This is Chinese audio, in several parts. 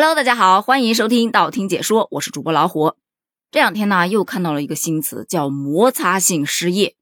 Hello，大家好，欢迎收听道听解说，我是主播老虎。这两天呢，又看到了一个新词，叫摩擦性失业。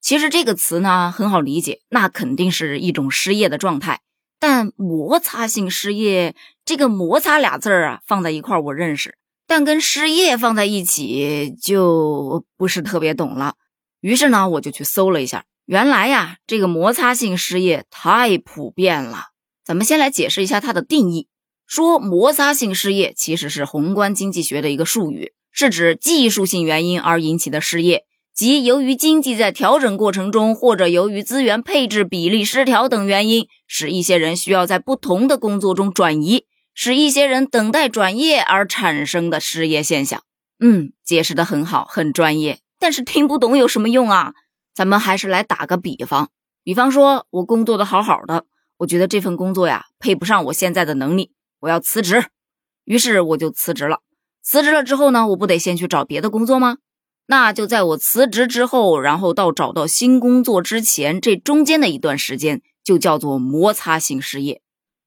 其实这个词呢很好理解，那肯定是一种失业的状态。但摩擦性失业，这个“摩擦”俩字儿啊，放在一块儿我认识，但跟失业放在一起就不是特别懂了。于是呢，我就去搜了一下，原来呀，这个摩擦性失业太普遍了。咱们先来解释一下它的定义。说摩擦性失业其实是宏观经济学的一个术语，是指技术性原因而引起的失业，即由于经济在调整过程中，或者由于资源配置比例失调等原因，使一些人需要在不同的工作中转移，使一些人等待转业而产生的失业现象。嗯，解释的很好，很专业，但是听不懂有什么用啊？咱们还是来打个比方，比方说我工作的好好的，我觉得这份工作呀配不上我现在的能力。我要辞职，于是我就辞职了。辞职了之后呢，我不得先去找别的工作吗？那就在我辞职之后，然后到找到新工作之前，这中间的一段时间就叫做摩擦性失业。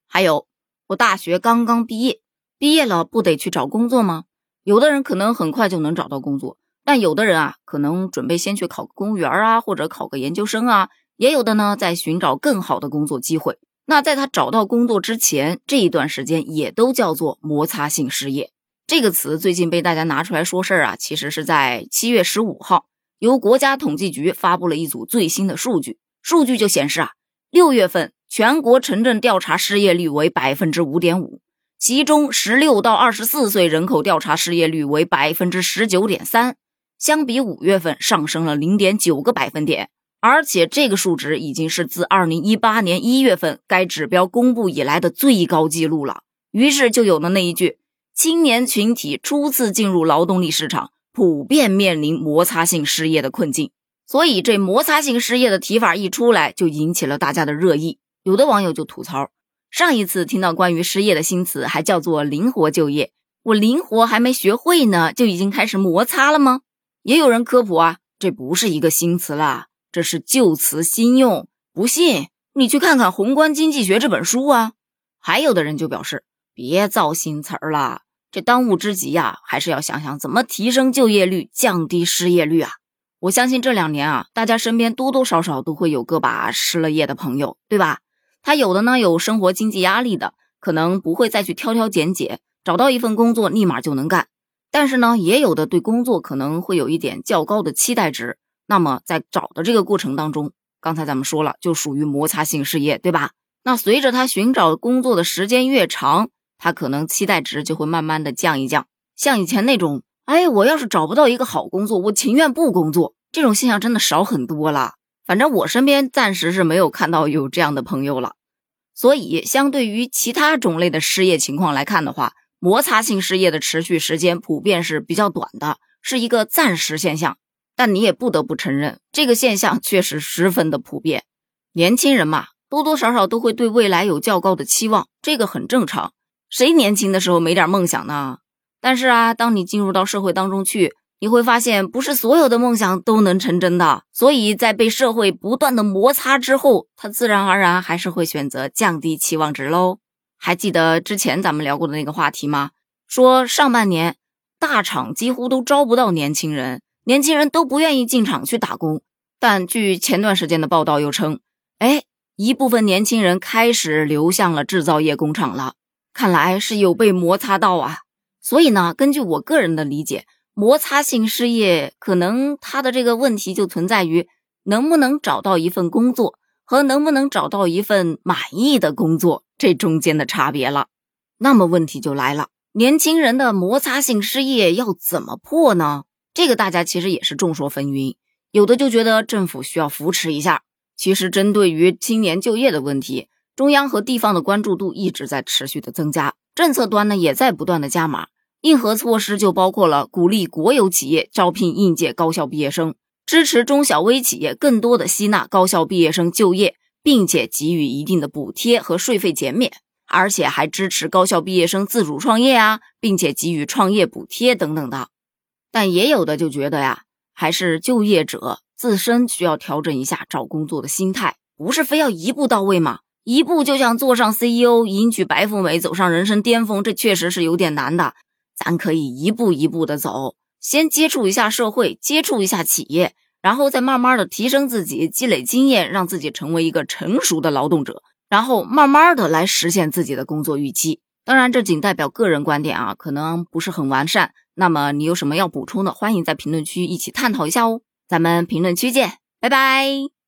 还有，我大学刚刚毕业，毕业了不得去找工作吗？有的人可能很快就能找到工作，但有的人啊，可能准备先去考个公务员啊，或者考个研究生啊，也有的呢，在寻找更好的工作机会。那在他找到工作之前这一段时间，也都叫做摩擦性失业。这个词最近被大家拿出来说事儿啊，其实是在七月十五号，由国家统计局发布了一组最新的数据。数据就显示啊，六月份全国城镇调查失业率为百分之五点五，其中十六到二十四岁人口调查失业率为百分之十九点三，相比五月份上升了零点九个百分点。而且这个数值已经是自二零一八年一月份该指标公布以来的最高纪录了。于是就有了那一句：“青年群体初次进入劳动力市场，普遍面临摩擦性失业的困境。”所以这摩擦性失业的提法一出来，就引起了大家的热议。有的网友就吐槽：“上一次听到关于失业的新词，还叫做灵活就业，我灵活还没学会呢，就已经开始摩擦了吗？”也有人科普啊，这不是一个新词啦。这是旧词新用，不信你去看看《宏观经济学》这本书啊。还有的人就表示，别造新词儿了，这当务之急呀，还是要想想怎么提升就业率，降低失业率啊。我相信这两年啊，大家身边多多少少都会有个把失了业的朋友，对吧？他有的呢有生活经济压力的，可能不会再去挑挑拣拣，找到一份工作立马就能干。但是呢，也有的对工作可能会有一点较高的期待值。那么在找的这个过程当中，刚才咱们说了，就属于摩擦性失业，对吧？那随着他寻找工作的时间越长，他可能期待值就会慢慢的降一降。像以前那种，哎，我要是找不到一个好工作，我情愿不工作，这种现象真的少很多了。反正我身边暂时是没有看到有这样的朋友了。所以，相对于其他种类的失业情况来看的话，摩擦性失业的持续时间普遍是比较短的，是一个暂时现象。但你也不得不承认，这个现象确实十分的普遍。年轻人嘛，多多少少都会对未来有较高的期望，这个很正常。谁年轻的时候没点梦想呢？但是啊，当你进入到社会当中去，你会发现，不是所有的梦想都能成真的。所以在被社会不断的摩擦之后，他自然而然还是会选择降低期望值喽。还记得之前咱们聊过的那个话题吗？说上半年大厂几乎都招不到年轻人。年轻人都不愿意进厂去打工，但据前段时间的报道又称，哎，一部分年轻人开始流向了制造业工厂了，看来是有被摩擦到啊。所以呢，根据我个人的理解，摩擦性失业可能他的这个问题就存在于能不能找到一份工作和能不能找到一份满意的工作这中间的差别了。那么问题就来了，年轻人的摩擦性失业要怎么破呢？这个大家其实也是众说纷纭，有的就觉得政府需要扶持一下。其实针对于青年就业的问题，中央和地方的关注度一直在持续的增加，政策端呢也在不断的加码。硬核措施就包括了鼓励国有企业招聘应届高校毕业生，支持中小微企业更多的吸纳高校毕业生就业，并且给予一定的补贴和税费减免，而且还支持高校毕业生自主创业啊，并且给予创业补贴等等的。但也有的就觉得呀，还是就业者自身需要调整一下找工作的心态，不是非要一步到位嘛？一步就想坐上 CEO，迎娶白富美，走上人生巅峰，这确实是有点难的。咱可以一步一步的走，先接触一下社会，接触一下企业，然后再慢慢的提升自己，积累经验，让自己成为一个成熟的劳动者，然后慢慢的来实现自己的工作预期。当然，这仅代表个人观点啊，可能不是很完善。那么你有什么要补充的，欢迎在评论区一起探讨一下哦。咱们评论区见，拜拜。